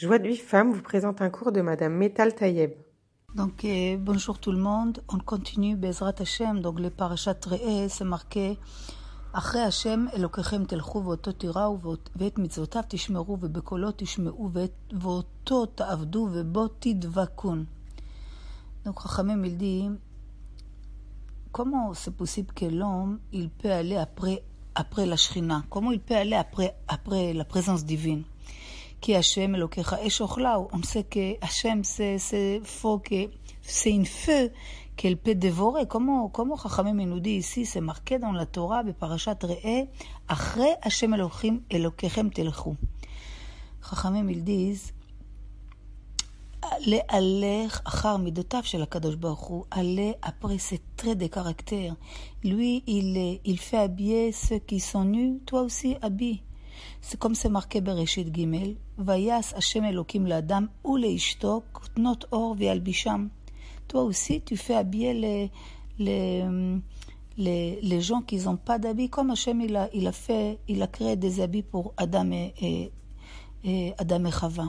Joie de vie femme vous présente un cours de Madame Metal Tayeb. Donc euh, bonjour tout le monde, on continue Bezrat Hashem, donc le parashat Re'eh, c'est marqué אחרי השם אלוקיכם תלכו ואותו תיראו ואת מצוותיו תשמרו ובקולו תשמעו ואותו תעבדו ובו תדבקון. Donc חכמים il dit comment c'est possible que l'homme il peut aller après après la shrina comment il peut aller après après la présence divine כי השם אלוקיך אש אוכלהו. On sait que Hachem, c'est faux, que c'est une feu qu'elle peut dévorer. Comment, comment Chachamim nous dit ici, c'est marqué dans la Torah, בפרשת ראה, אחרי השם אלוקים, אלוקיכם תלכו. חכמים ils disent, להלך אחר מידותיו של הקדוש ברוך הוא, עלה après ses traits de caractère. Lui, il, il fait habiller ceux qui sont nus, toi aussi habille. Comme c'est marqué בראשית ג' ויעש השם אלוקים לאדם ולאשתו כותנות אור וילבישם. Toi aussi, tu fais habiller les, les, les, les gens qui n'ont pas d'habits, comme Hachem il a, il a fait, il a créé des habits pour Adam et, et, et Adam et Chava.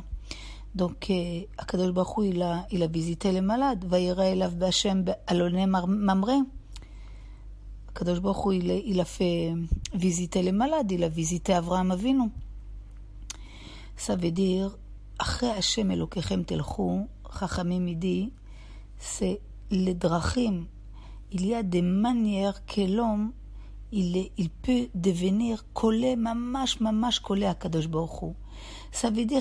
Donc, Akadosh Baruch Hu, il a, il a visité les malades. וירא אליו בהשם באלוני ממרא. הקדוש ברוך הוא ילפה ויזיטה למלד, ילפה ויזיטה אברהם אבינו. סבדיר, אחרי השם אלוקיכם תלכו, חכמים עידי, זה לדרכים, איליה דמנייר כלום, אילפה דווניר, קולה ממש ממש קולה הקדוש ברוך הוא. סבדיר,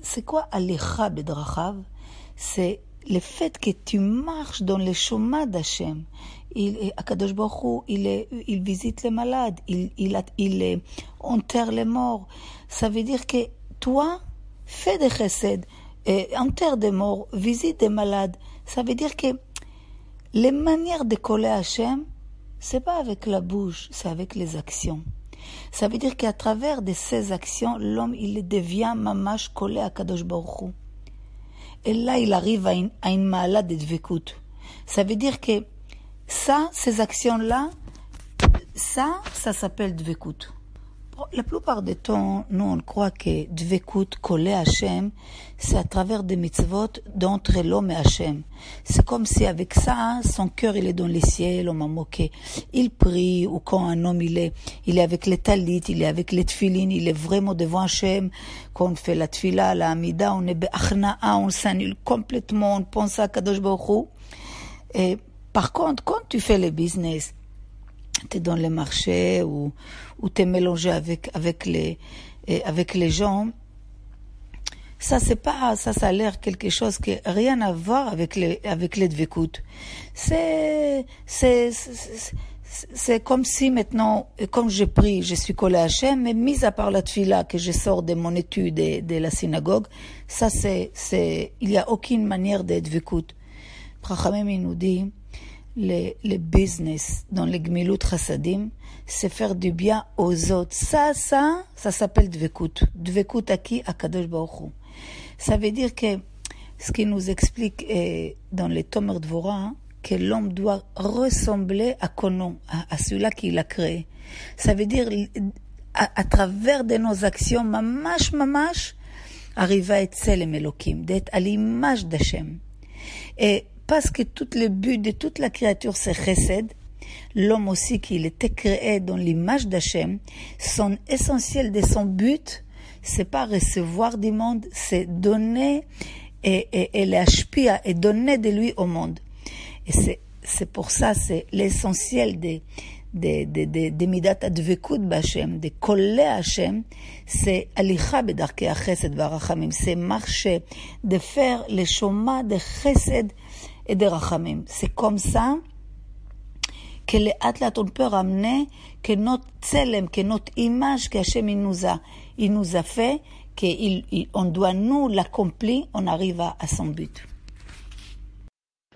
זה כבר הליכה בדרכיו, le fait que tu marches dans le chemin d'Hachem. Il, Akadosh Baruch Hu, il, il visite les malades, il, il, il enterre les morts. Ça veut dire que toi, fais des chesed, enterre des morts, visite des malades. Ça veut dire que les manières de coller Hachem, c'est pas avec la bouche, c'est avec les actions. Ça veut dire qu'à travers de ces actions, l'homme, il devient mamash collé à Kadosh Baruch Hu. Et là, il arrive à une, à une malade de. Ça veut dire que ça, ces actions-là, ça, ça s'appelle dvekut. La plupart des temps, nous, on croit que dvekut, collé à Hachem, c'est à travers des mitzvot d'entre l'homme et Hachem. C'est comme si avec ça, son cœur, il est dans les ciels, on m'a moqué. Il prie, ou quand un homme, il est, il est avec les talit, il est avec les tfilin, il est vraiment devant Hachem. Quand on fait la tfila, la amida, on est be'achna'a, on s'annule complètement, on pense à Kadosh Baruch. Et par contre, quand tu fais le business, tu es dans le marché ou, ou tu es mélangé avec, avec, les, avec les gens, ça c'est pas ça ça a l'air quelque chose qui rien à voir avec les avec les. C'est c'est c'est comme si maintenant, comme j'ai pris, je suis collé à Hachem, mais mis à part la tfila que je sors de mon étude de, de la synagogue, ça c'est, c'est, il n'y a aucune manière d'être vécut. Prachamim nous dit, le, le business dans les gmilut chassadim, c'est faire du bien aux autres. Ça, ça, ça s'appelle dvekut. Dvekut à qui? À Kadosh. Ça veut dire que ce qui nous explique eh, dans les Tomer Dvora, que l'homme doit ressembler à Konon, à, à celui-là qui l'a créé. Ça veut dire, à, à, travers de nos actions, mamash, mamash, arriver à être Tselem Elohim, d'être à l'image d'Hachem. Et parce que tout le but de toute la créature, c'est chesed, l'homme aussi qu'il était créé dans l'image d'Hachem, son essentiel de son but, c'est pas recevoir du monde, c'est donner et, et, et l'ashpia et donner de lui au monde. Et c'est, c'est pour ça, c'est l'essentiel de coller à Hachem, c'est alicha bedarkei chesed v'arachamim, c'est marcher, de faire le chemin de chesed et de rachamim. C'est comme ça que les athlètes, on peut ramener que notre tselem, que notre image